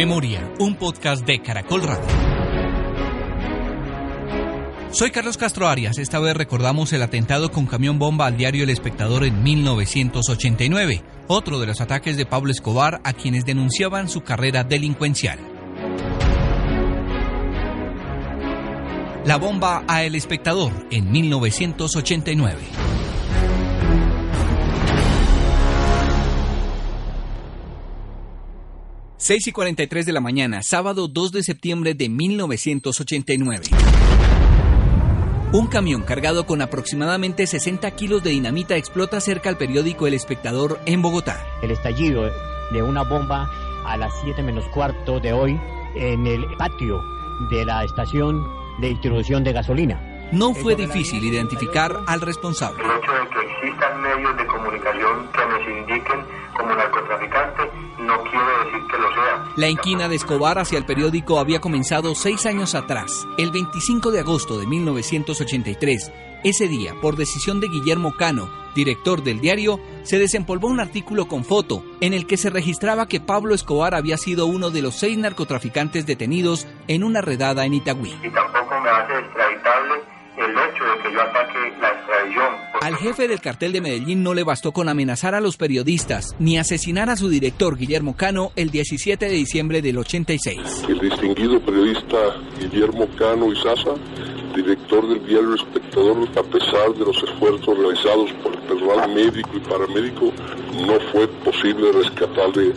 Memoria, un podcast de Caracol Radio. Soy Carlos Castro Arias. Esta vez recordamos el atentado con camión bomba al diario El Espectador en 1989, otro de los ataques de Pablo Escobar a quienes denunciaban su carrera delincuencial. La bomba a El Espectador en 1989. 6 y 43 de la mañana, sábado 2 de septiembre de 1989. Un camión cargado con aproximadamente 60 kilos de dinamita explota cerca al periódico El Espectador en Bogotá. El estallido de una bomba a las 7 menos cuarto de hoy en el patio de la estación de distribución de gasolina. No fue difícil identificar al responsable. El hecho de que existan medios de comunicación que nos indiquen como narcotraficante no quiere que lo sea. La inquina de Escobar hacia el periódico había comenzado seis años atrás, el 25 de agosto de 1983. Ese día, por decisión de Guillermo Cano, director del diario, se desempolvó un artículo con foto en el que se registraba que Pablo Escobar había sido uno de los seis narcotraficantes detenidos en una redada en Itagüí. Y tampoco me hace extraditable hecho de que yo ataque la extradición. Al jefe del cartel de Medellín no le bastó con amenazar a los periodistas ni asesinar a su director Guillermo Cano el 17 de diciembre del 86. El distinguido periodista Guillermo Cano Izaza, director del diario Espectador, a pesar de los esfuerzos realizados por el personal médico y paramédico, no fue posible rescatarle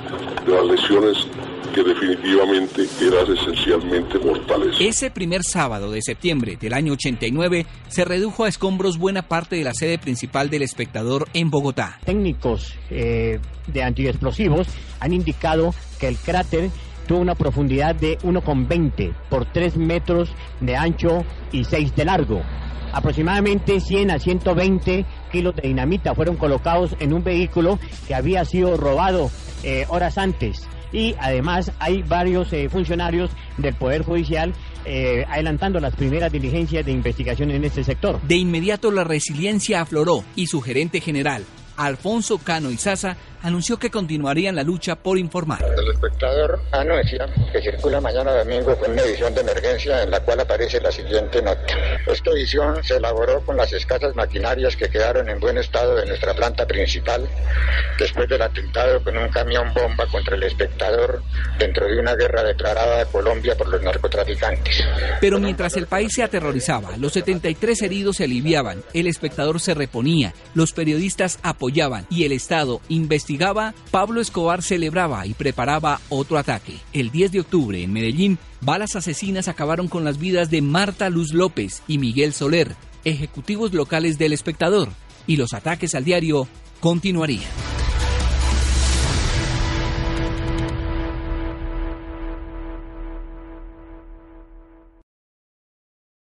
de las lesiones que definitivamente eran esencialmente mortales. Ese primer sábado de septiembre del año 89 se redujo a escombros buena parte de la sede principal del espectador en Bogotá. Técnicos eh, de antiexplosivos han indicado que el cráter tuvo una profundidad de 1,20 por 3 metros de ancho y 6 de largo. Aproximadamente 100 a 120 kilos de dinamita fueron colocados en un vehículo que había sido robado eh, horas antes y además hay varios eh, funcionarios del Poder Judicial eh, adelantando las primeras diligencias de investigación en este sector. De inmediato la resiliencia afloró y su gerente general, Alfonso Cano Izaza, anunció que continuarían la lucha por informar. El espectador anuncia que circula mañana domingo con una edición de emergencia en la cual aparece la siguiente nota. Esta edición se elaboró con las escasas maquinarias que quedaron en buen estado de nuestra planta principal después del atentado con un camión bomba contra el espectador dentro de una guerra declarada de Colombia por los narcotraficantes. Pero mientras el país se aterrorizaba, los 73 heridos se aliviaban, el espectador se reponía, los periodistas apoyaban y el Estado investigaba Pablo Escobar celebraba y preparaba otro ataque. El 10 de octubre, en Medellín, balas asesinas acabaron con las vidas de Marta Luz López y Miguel Soler, ejecutivos locales del espectador, y los ataques al diario continuarían.